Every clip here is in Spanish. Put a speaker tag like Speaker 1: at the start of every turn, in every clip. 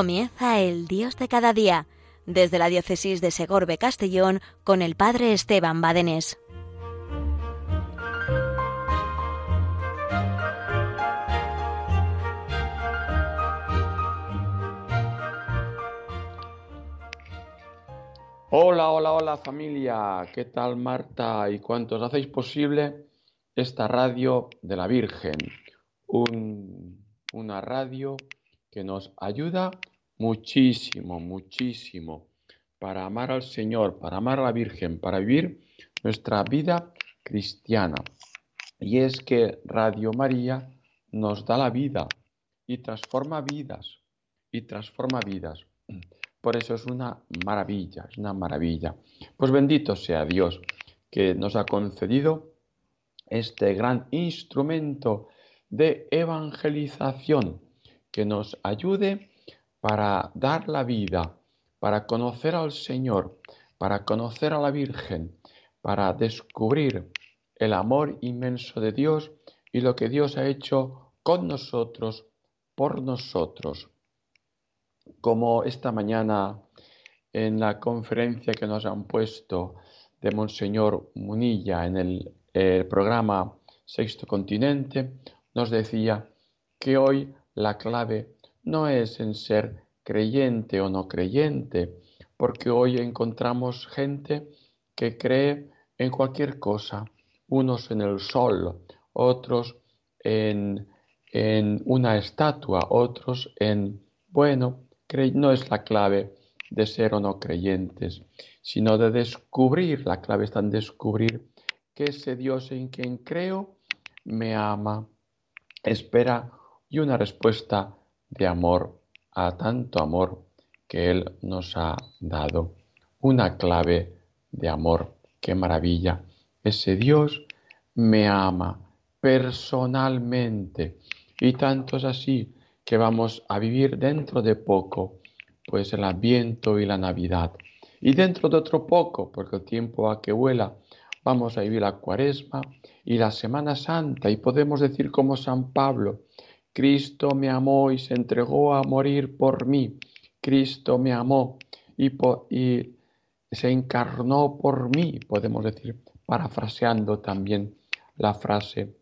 Speaker 1: Comienza el Dios de cada día, desde la diócesis de Segorbe Castellón con el Padre Esteban Badenés.
Speaker 2: Hola, hola, hola familia, ¿qué tal Marta y cuántos hacéis posible esta radio de la Virgen? una radio que nos ayuda muchísimo, muchísimo para amar al Señor, para amar a la Virgen, para vivir nuestra vida cristiana. Y es que Radio María nos da la vida y transforma vidas, y transforma vidas. Por eso es una maravilla, es una maravilla. Pues bendito sea Dios que nos ha concedido este gran instrumento de evangelización que nos ayude para dar la vida, para conocer al Señor, para conocer a la Virgen, para descubrir el amor inmenso de Dios y lo que Dios ha hecho con nosotros, por nosotros. Como esta mañana en la conferencia que nos han puesto de Monseñor Munilla en el, programa Sexto Continente, nos decía que hoy la clave no es en ser creyente o no creyente, porque hoy encontramos gente que cree en cualquier cosa, unos en el sol, otros en, en una estatua, otros en, bueno, no es la clave de ser o no creyentes, sino de descubrir, la clave está en descubrir que ese Dios en quien creo me ama, espera y una respuesta de amor a tanto amor que Él nos ha dado. Una clave de amor, qué maravilla. Ese Dios me ama personalmente y tanto es así que vamos a vivir dentro de poco, pues el Adviento y la Navidad. Y dentro de otro poco, porque el tiempo a que vuela, vamos a vivir la Cuaresma y la Semana Santa y podemos decir como San Pablo, Cristo me amó y se entregó a morir por mí. Cristo me amó y, se encarnó por mí, podemos decir, parafraseando también la frase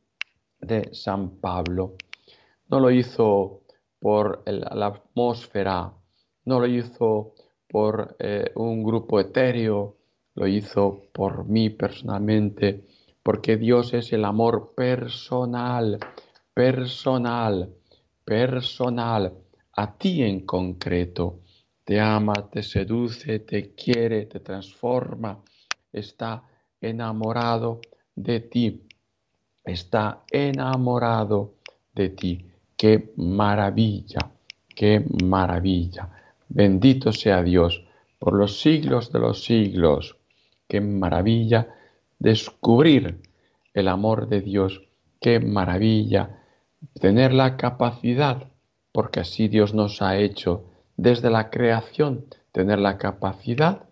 Speaker 2: de San Pablo. No lo hizo por la atmósfera, no lo hizo por eh, un grupo etéreo, lo hizo por mí personalmente, porque Dios es el amor personal, personal, personal, a ti en concreto. Te ama, te seduce, te quiere, te transforma, está enamorado de ti, está enamorado de ti. Qué maravilla, qué maravilla. Bendito sea Dios por los siglos de los siglos. Qué maravilla descubrir el amor de Dios. Qué maravilla tener la capacidad, porque así Dios nos ha hecho desde la creación, tener la capacidad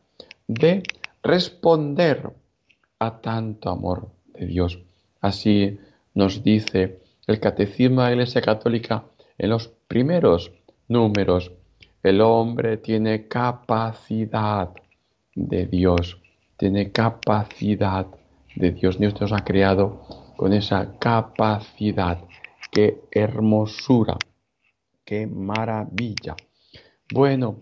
Speaker 2: de responder a tanto amor de Dios. Así nos dice el Catecismo de la Iglesia Católica en los primeros números. El hombre tiene capacidad de Dios, tiene capacidad de Dios. Dios nos ha creado con esa capacidad. Qué hermosura, qué maravilla. Bueno,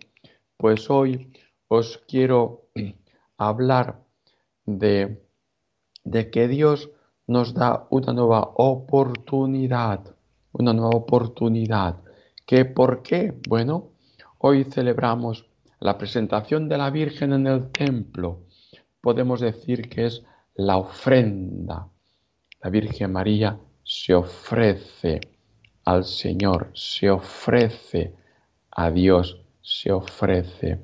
Speaker 2: pues hoy os quiero hablar de, de que Dios nos da una nueva oportunidad, una nueva oportunidad. ¿Qué por qué? Bueno, hoy celebramos la presentación de la Virgen en el templo. Podemos decir que es la ofrenda. La Virgen María se ofrece al Señor, se ofrece a Dios, se ofrece.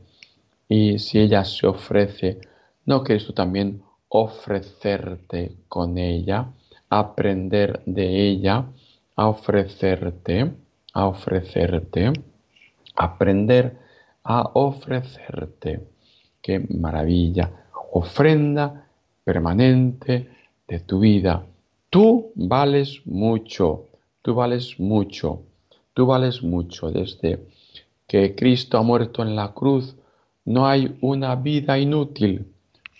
Speaker 2: Y si ella se ofrece, ¿no quieres tú también ofrecerte con ella, aprender de ella, a ofrecerte, a ofrecerte, aprender a ofrecerte. Qué maravilla. Ofrenda permanente de tu vida. Tú vales mucho, tú vales mucho, tú vales mucho desde que Cristo ha muerto en la cruz, no hay una vida inútil.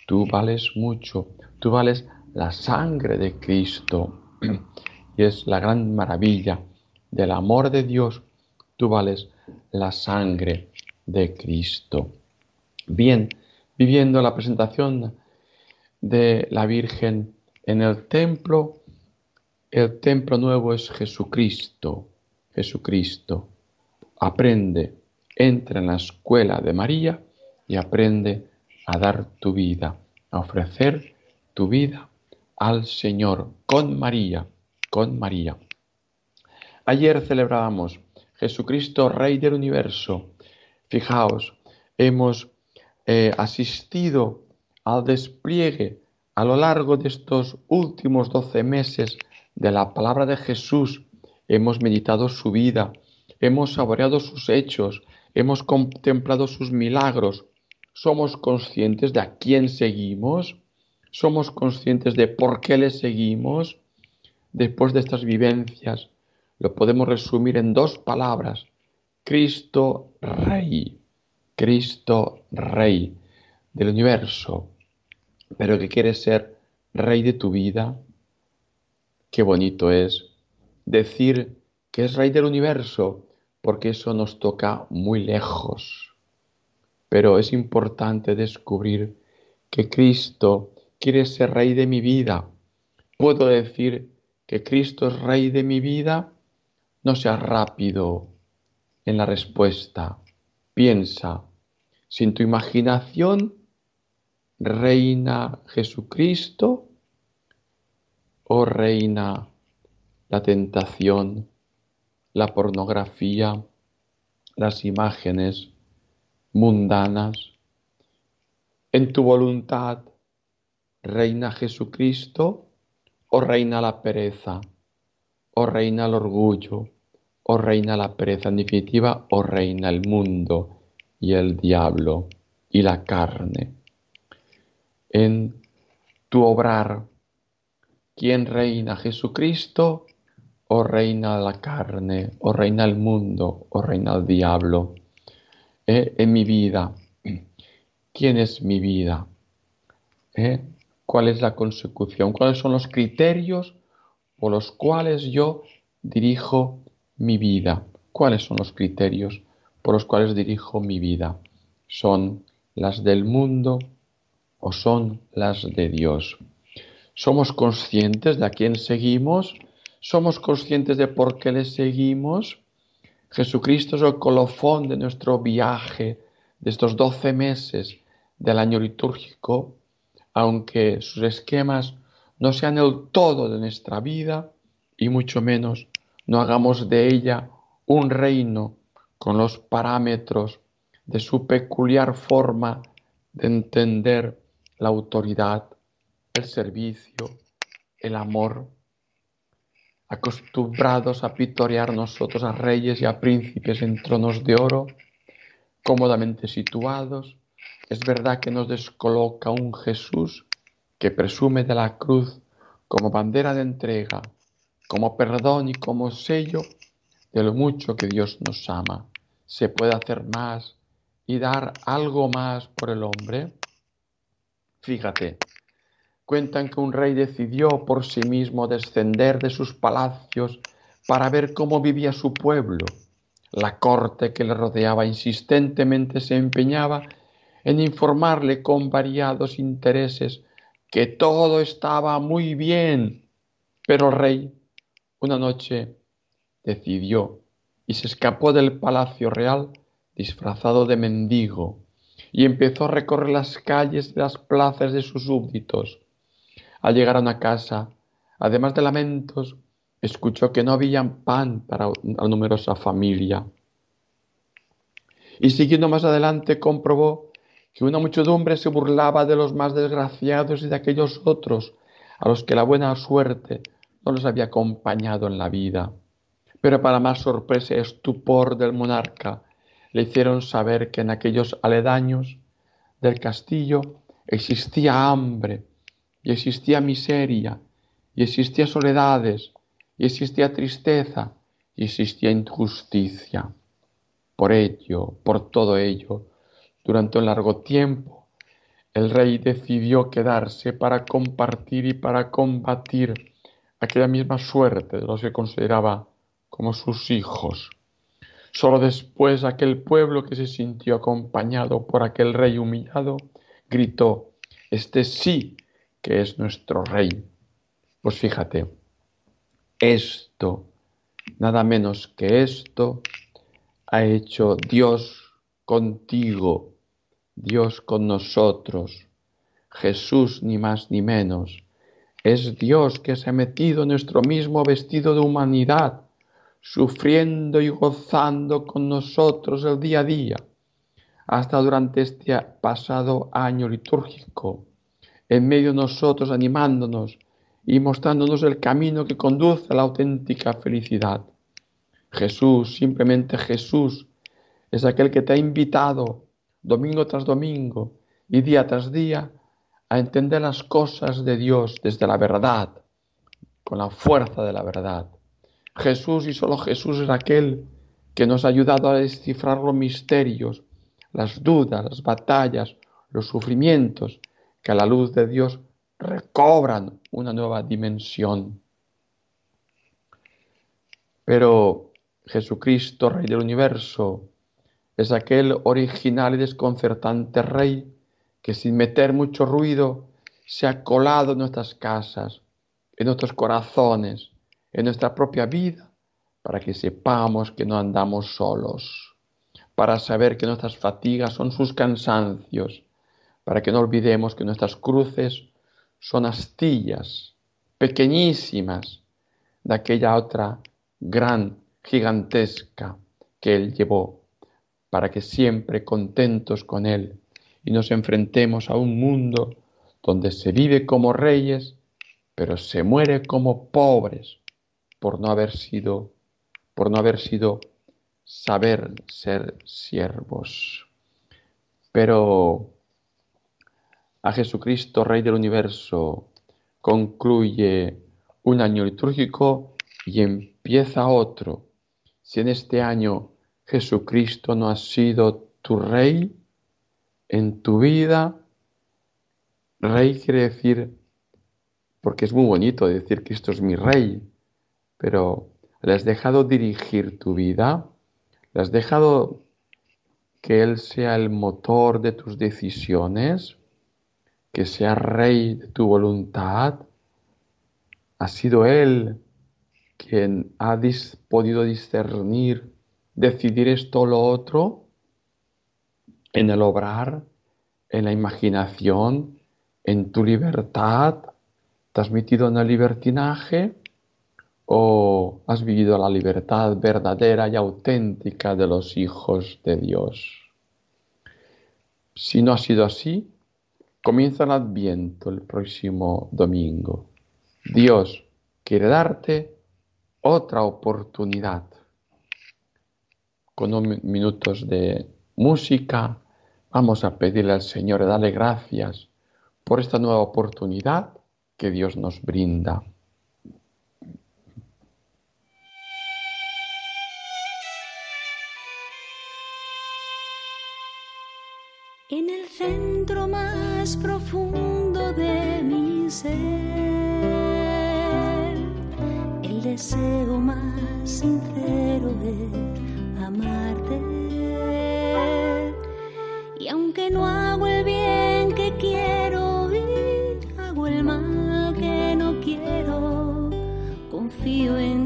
Speaker 2: Tú vales mucho, tú vales la sangre de Cristo. Y es la gran maravilla del amor de Dios, tú vales la sangre de Cristo. Bien, viviendo la presentación de la Virgen en el templo, el templo nuevo es Jesucristo. Jesucristo. Aprende, entra en la escuela de María y aprende a dar tu vida, a ofrecer tu vida al Señor con María, con María. Ayer celebrábamos Jesucristo, Rey del Universo. Fijaos, hemos eh, asistido al despliegue a lo largo de estos últimos doce meses de la palabra de Jesús. Hemos meditado su vida, hemos saboreado sus hechos, hemos contemplado sus milagros. ¿Somos conscientes de a quién seguimos? ¿Somos conscientes de por qué le seguimos? Después de estas vivencias, lo podemos resumir en dos palabras. Cristo Rey. Cristo Rey del universo, pero que quiere ser Rey de tu vida. Qué bonito es decir que es Rey del universo, porque eso nos toca muy lejos. Pero es importante descubrir que Cristo quiere ser Rey de mi vida. Puedo decir que Cristo es Rey de mi vida. No sea rápido en la respuesta. Piensa. Sin tu imaginación reina Jesucristo o reina la tentación, la pornografía, las imágenes mundanas. En tu voluntad reina Jesucristo o reina la pereza, o reina el orgullo, o reina la pereza, en definitiva, o reina el mundo y el diablo y la carne en tu obrar. ¿Quién reina? ¿Jesucristo o reina la carne, o reina el mundo, o reina el diablo? ¿Eh? En mi vida, ¿quién es mi vida? ¿Eh? ¿Cuál es la consecución? ¿Cuáles son los criterios por los cuales yo dirijo mi vida? ¿Cuáles son los criterios por los cuales dirijo mi vida? ¿Son las del mundo o son las de Dios. ¿Somos conscientes de a quién seguimos? ¿Somos conscientes de por qué le seguimos? Jesucristo es el colofón de nuestro viaje de estos doce meses del año litúrgico, aunque sus esquemas no sean el todo de nuestra vida y mucho menos no hagamos de ella un reino con los parámetros de su peculiar forma de entender la autoridad, el servicio, el amor, acostumbrados a pitorear nosotros a reyes y a príncipes en tronos de oro, cómodamente situados, es verdad que nos descoloca un Jesús que presume de la cruz como bandera de entrega, como perdón y como sello de lo mucho que Dios nos ama. ¿Se puede hacer más y dar algo más por el hombre? Fíjate, cuentan que un rey decidió por sí mismo descender de sus palacios para ver cómo vivía su pueblo. La corte que le rodeaba insistentemente se empeñaba en informarle con variados intereses que todo estaba muy bien. Pero el rey una noche decidió y se escapó del palacio real disfrazado de mendigo y empezó a recorrer las calles y las plazas de sus súbditos. Al llegar a una casa, además de lamentos, escuchó que no había pan para una numerosa familia. Y siguiendo más adelante comprobó que una muchedumbre se burlaba de los más desgraciados y de aquellos otros a los que la buena suerte no los había acompañado en la vida. Pero para más sorpresa y estupor del monarca, le hicieron saber que en aquellos aledaños del castillo existía hambre y existía miseria y existía soledades y existía tristeza y existía injusticia. Por ello, por todo ello, durante un largo tiempo, el rey decidió quedarse para compartir y para combatir aquella misma suerte de los que consideraba como sus hijos. Solo después aquel pueblo que se sintió acompañado por aquel rey humillado gritó, Este sí que es nuestro rey. Pues fíjate, esto, nada menos que esto, ha hecho Dios contigo, Dios con nosotros. Jesús ni más ni menos. Es Dios que se ha metido en nuestro mismo vestido de humanidad, sufriendo y gozando con nosotros el día a día, hasta durante este pasado año litúrgico, en medio de nosotros animándonos y mostrándonos el camino que conduce a la auténtica felicidad. Jesús, simplemente Jesús, es aquel que te ha invitado domingo tras domingo y día tras día a entender las cosas de Dios desde la verdad, con la fuerza de la verdad. Jesús y solo Jesús es aquel que nos ha ayudado a descifrar los misterios, las dudas, las batallas, los sufrimientos que a la luz de Dios recobran una nueva dimensión. Pero Jesucristo, Rey del universo, es aquel original y desconcertante Rey que sin meter mucho ruido se ha colado en nuestras casas, en nuestros corazones, en nuestra propia vida, para que sepamos que no andamos solos, para saber que nuestras fatigas son sus cansancios, para que no olvidemos que nuestras cruces son astillas pequeñísimas de aquella otra gran, gigantesca que Él llevó, para que siempre contentos con Él y nos enfrentemos a un mundo donde se vive como reyes, pero se muere como pobres por no haber sido, por no haber sido saber ser siervos. Pero a Jesucristo, Rey del Universo, concluye un año litúrgico y empieza otro. Si en este año Jesucristo no ha sido tu Rey en tu vida, Rey quiere decir, porque es muy bonito decir esto es mi Rey, pero ¿le has dejado dirigir tu vida? ¿Le has dejado que Él sea el motor de tus decisiones? Que sea rey de tu voluntad. Ha sido Él quien ha podido discernir, decidir esto o lo otro en el obrar, en la imaginación, en tu libertad. ¿Te en el libertinaje o has vivido la libertad verdadera y auténtica de los hijos de Dios? Si no ha sido así, Comienza el Adviento el próximo domingo. Dios quiere darte otra oportunidad. Con unos minutos de música vamos a pedirle al Señor, darle gracias por esta nueva oportunidad que Dios nos brinda.
Speaker 3: En el centro más profundo de mi ser, el deseo más sincero es amarte. Y aunque no hago el bien que quiero y hago el mal que no quiero, confío en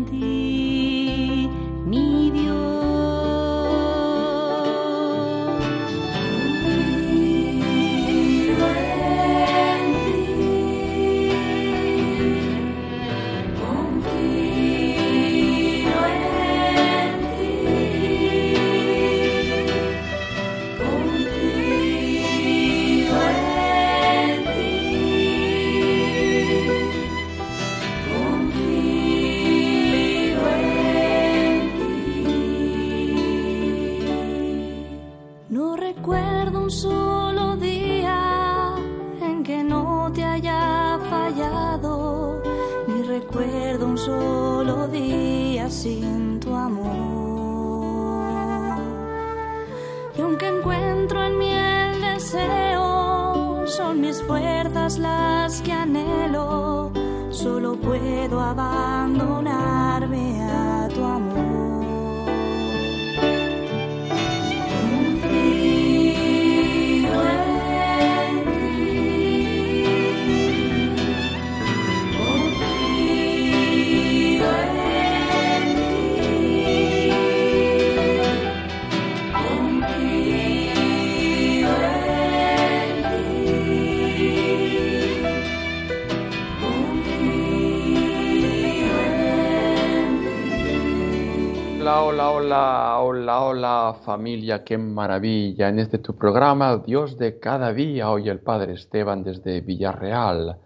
Speaker 2: familia, qué maravilla. En este tu programa, Dios de cada día, hoy el Padre Esteban desde Villarreal,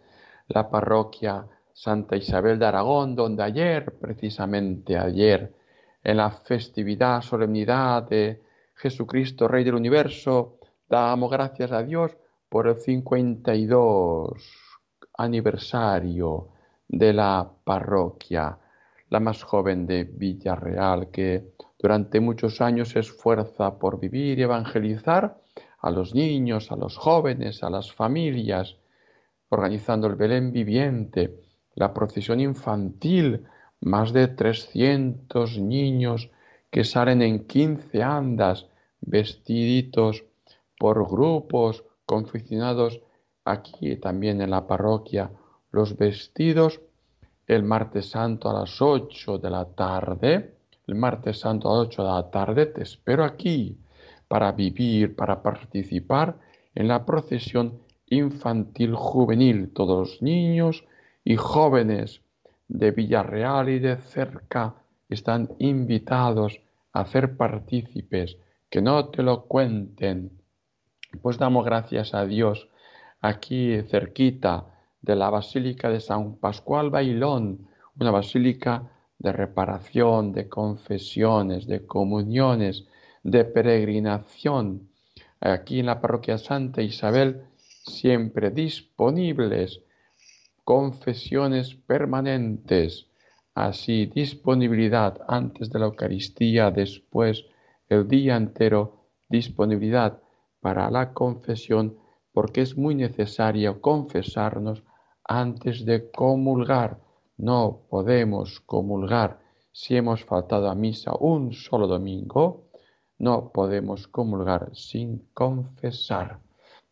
Speaker 2: la parroquia Santa Isabel de Aragón, donde ayer, precisamente ayer, en la festividad, solemnidad de Jesucristo, Rey del Universo, damos gracias a Dios por el 52 aniversario de la parroquia la más joven de Villarreal, que durante muchos años se esfuerza por vivir y evangelizar a los niños, a los jóvenes, a las familias, organizando el Belén viviente, la procesión infantil, más de 300 niños que salen en 15 andas, vestiditos por grupos, confeccionados aquí también en la parroquia, los vestidos el martes santo a las 8 de la tarde. El martes santo a las 8 de la tarde te espero aquí para vivir, para participar en la procesión infantil juvenil. Todos los niños y jóvenes de Villarreal y de cerca están invitados a ser partícipes, que no te lo cuenten. Pues damos gracias a Dios aquí cerquita de la Basílica de San Pascual Bailón, una basílica de reparación, de confesiones, de comuniones, de peregrinación. Aquí en la parroquia Santa Isabel, siempre disponibles, confesiones permanentes, así disponibilidad antes de la Eucaristía, después el día entero, disponibilidad para la confesión, porque es muy necesario confesarnos antes de comulgar. No podemos comulgar si hemos faltado a misa un solo domingo. No podemos comulgar sin confesar.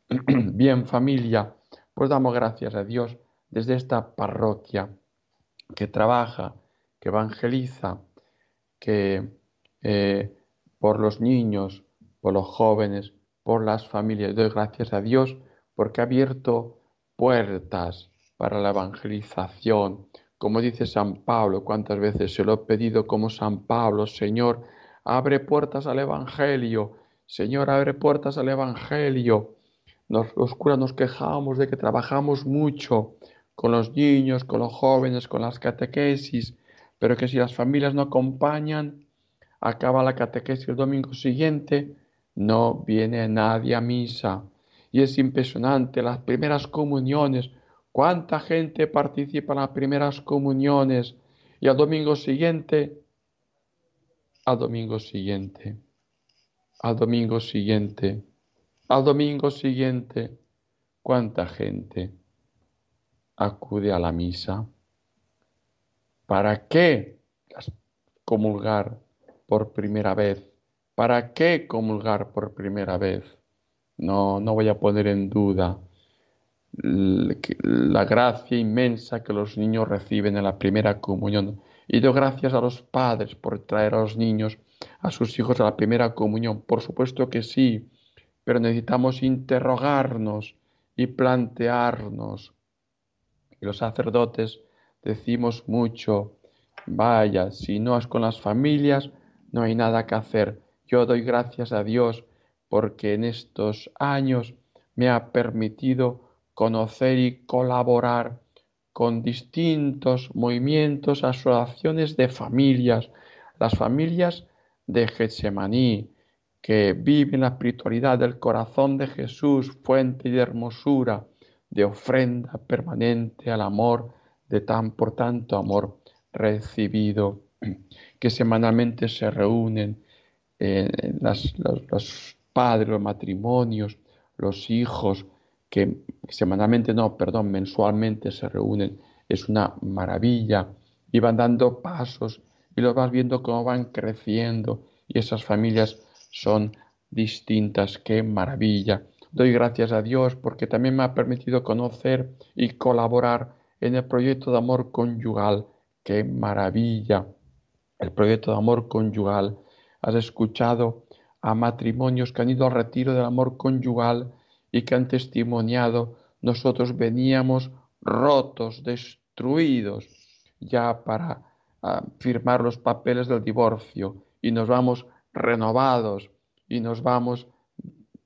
Speaker 2: Bien familia, pues damos gracias a Dios desde esta parroquia que trabaja, que evangeliza, que eh, por los niños, por los jóvenes, por las familias. Doy gracias a Dios porque ha abierto puertas para la evangelización. Como dice San Pablo, cuántas veces se lo he pedido como San Pablo, Señor, abre puertas al Evangelio, Señor, abre puertas al Evangelio. Nos, los curas nos quejamos de que trabajamos mucho con los niños, con los jóvenes, con las catequesis, pero que si las familias no acompañan, acaba la catequesis el domingo siguiente, no viene nadie a misa. Y es impresionante, las primeras comuniones, ¿Cuánta gente participa en las primeras comuniones y al domingo siguiente? Al domingo siguiente, al domingo siguiente, al domingo siguiente, ¿cuánta gente acude a la misa? ¿Para qué comulgar por primera vez? ¿Para qué comulgar por primera vez? No, no voy a poner en duda la gracia inmensa que los niños reciben en la primera comunión. Y doy gracias a los padres por traer a los niños, a sus hijos a la primera comunión. Por supuesto que sí, pero necesitamos interrogarnos y plantearnos. Y los sacerdotes decimos mucho, vaya, si no es con las familias, no hay nada que hacer. Yo doy gracias a Dios porque en estos años me ha permitido conocer y colaborar con distintos movimientos, asociaciones de familias, las familias de Getsemaní, que viven la espiritualidad del corazón de Jesús, fuente de hermosura, de ofrenda permanente al amor, de tan por tanto amor recibido, que semanalmente se reúnen en las, padres, los matrimonios, los hijos, que semanalmente, no, perdón, mensualmente se reúnen, es una maravilla, y van dando pasos y los vas viendo cómo van creciendo y esas familias son distintas, qué maravilla. Doy gracias a Dios porque también me ha permitido conocer y colaborar en el proyecto de amor conyugal, qué maravilla. El proyecto de amor conyugal. Has escuchado a matrimonios que han ido al retiro del amor conyugal y que han testimoniado, nosotros veníamos rotos, destruidos, ya para ah, firmar los papeles del divorcio. Y nos vamos renovados y nos vamos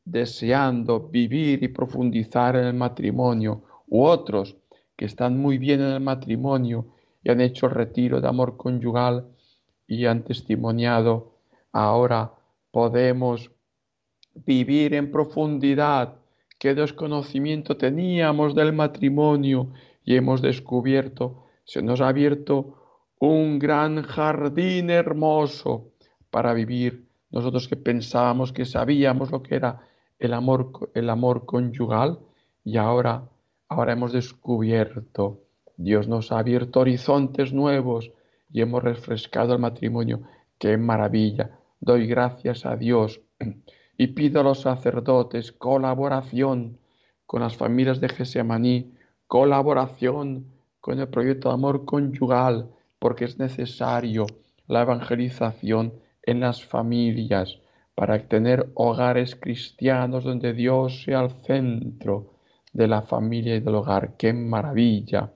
Speaker 2: deseando vivir y profundizar en el matrimonio, u otros que están muy bien en el matrimonio y han hecho retiro de amor conyugal y han testimoniado, ahora podemos vivir en profundidad qué desconocimiento teníamos del matrimonio y hemos descubierto, se nos ha abierto un gran jardín hermoso para vivir. Nosotros que pensábamos que sabíamos lo que era el amor, el amor conyugal y ahora, ahora hemos descubierto. Dios nos ha abierto horizontes nuevos y hemos refrescado el matrimonio. ¡Qué maravilla! Doy gracias a Dios y pido a los sacerdotes colaboración con las familias de Gesemaní, colaboración con el proyecto de amor conyugal, porque es necesario la evangelización en las familias para tener hogares cristianos donde Dios sea el centro de la familia y del hogar. ¡Qué maravilla!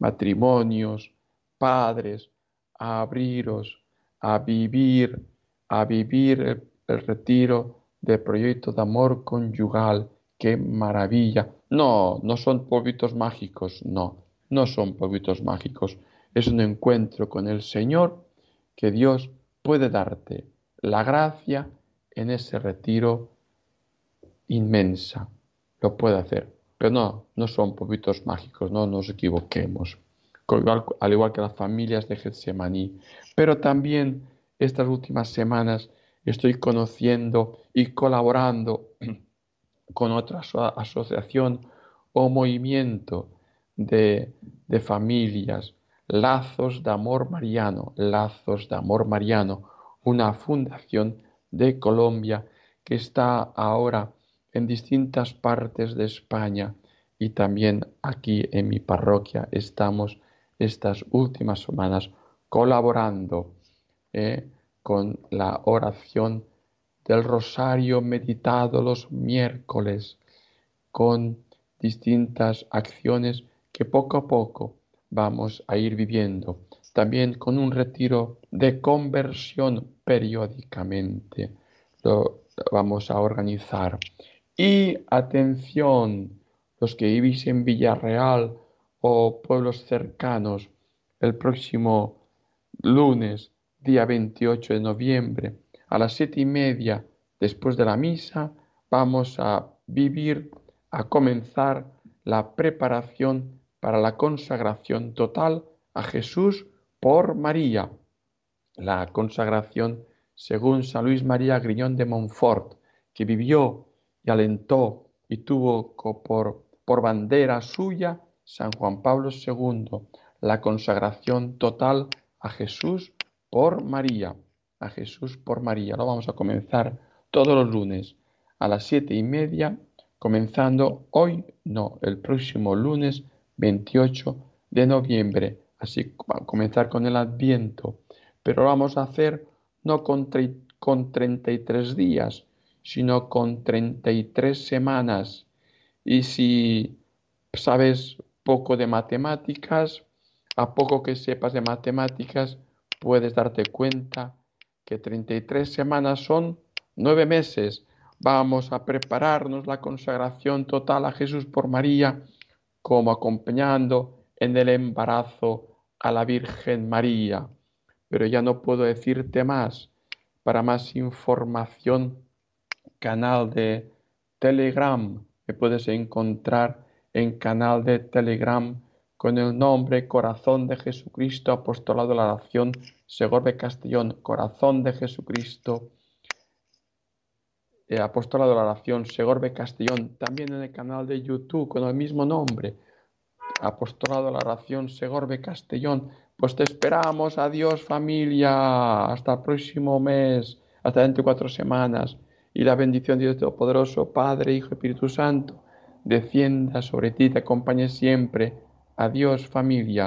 Speaker 2: Matrimonios, padres, abriros, a vivir, a vivir el retiro del proyecto de amor conyugal. ¡Qué maravilla! No, no son polvitos mágicos, no, no son polvitos mágicos. Es un encuentro con el Señor que Dios puede darte la gracia en ese retiro inmensa. Lo puede hacer. Pero no, no son poquitos mágicos, no nos equivoquemos. Al igual que las familias de Getsemaní. Pero también estas últimas semanas estoy conociendo y colaborando con otra asociación o movimiento de, de familias. Lazos de Amor Mariano, Lazos de Amor Mariano, una fundación de Colombia que está ahora en distintas partes de España y también aquí en mi parroquia estamos estas últimas semanas colaborando eh, con la oración del rosario meditado los miércoles, con distintas acciones que poco a poco vamos a ir viviendo, también con un retiro de conversión periódicamente. Lo vamos a organizar. Y atención, los que vivís en Villarreal o pueblos cercanos, el próximo lunes, día 28 de noviembre, a las siete y media después de la misa, vamos a vivir, a comenzar la preparación para la consagración total a Jesús por María. La consagración según San Luis María Griñón de Montfort, que vivió y alentó y tuvo por, por bandera suya San Juan Pablo II, la consagración total a Jesús por María, a Jesús por María. Lo vamos a comenzar todos los lunes a las siete y media, comenzando hoy, no, el próximo lunes 28 de noviembre. Así a comenzar con el Adviento. Pero lo vamos a hacer no con, con 33 días, sino con 33 semanas. Y si sabes poco de matemáticas, a poco que sepas de matemáticas, puedes darte cuenta que 33 semanas son nueve meses. Vamos a prepararnos la consagración total a Jesús por María como acompañando en el embarazo a la Virgen María. Pero ya no puedo decirte más. Para más información, canal de Telegram. Me puedes encontrar en canal de Telegram con el nombre Corazón de Jesucristo, Apostolado de la Oración, Segorbe Castellón, Corazón de Jesucristo, eh, Apostolado de la Oración Segorbe Castellón, también en el canal de YouTube con el mismo nombre, Apostolado de la Oración Segorbe Castellón. Pues te esperamos, adiós familia, hasta el próximo mes, hasta dentro de cuatro semanas. Y la bendición de Dios Todopoderoso, Padre, Hijo Espíritu Santo, descienda sobre ti, te acompañe siempre. Adiós familia.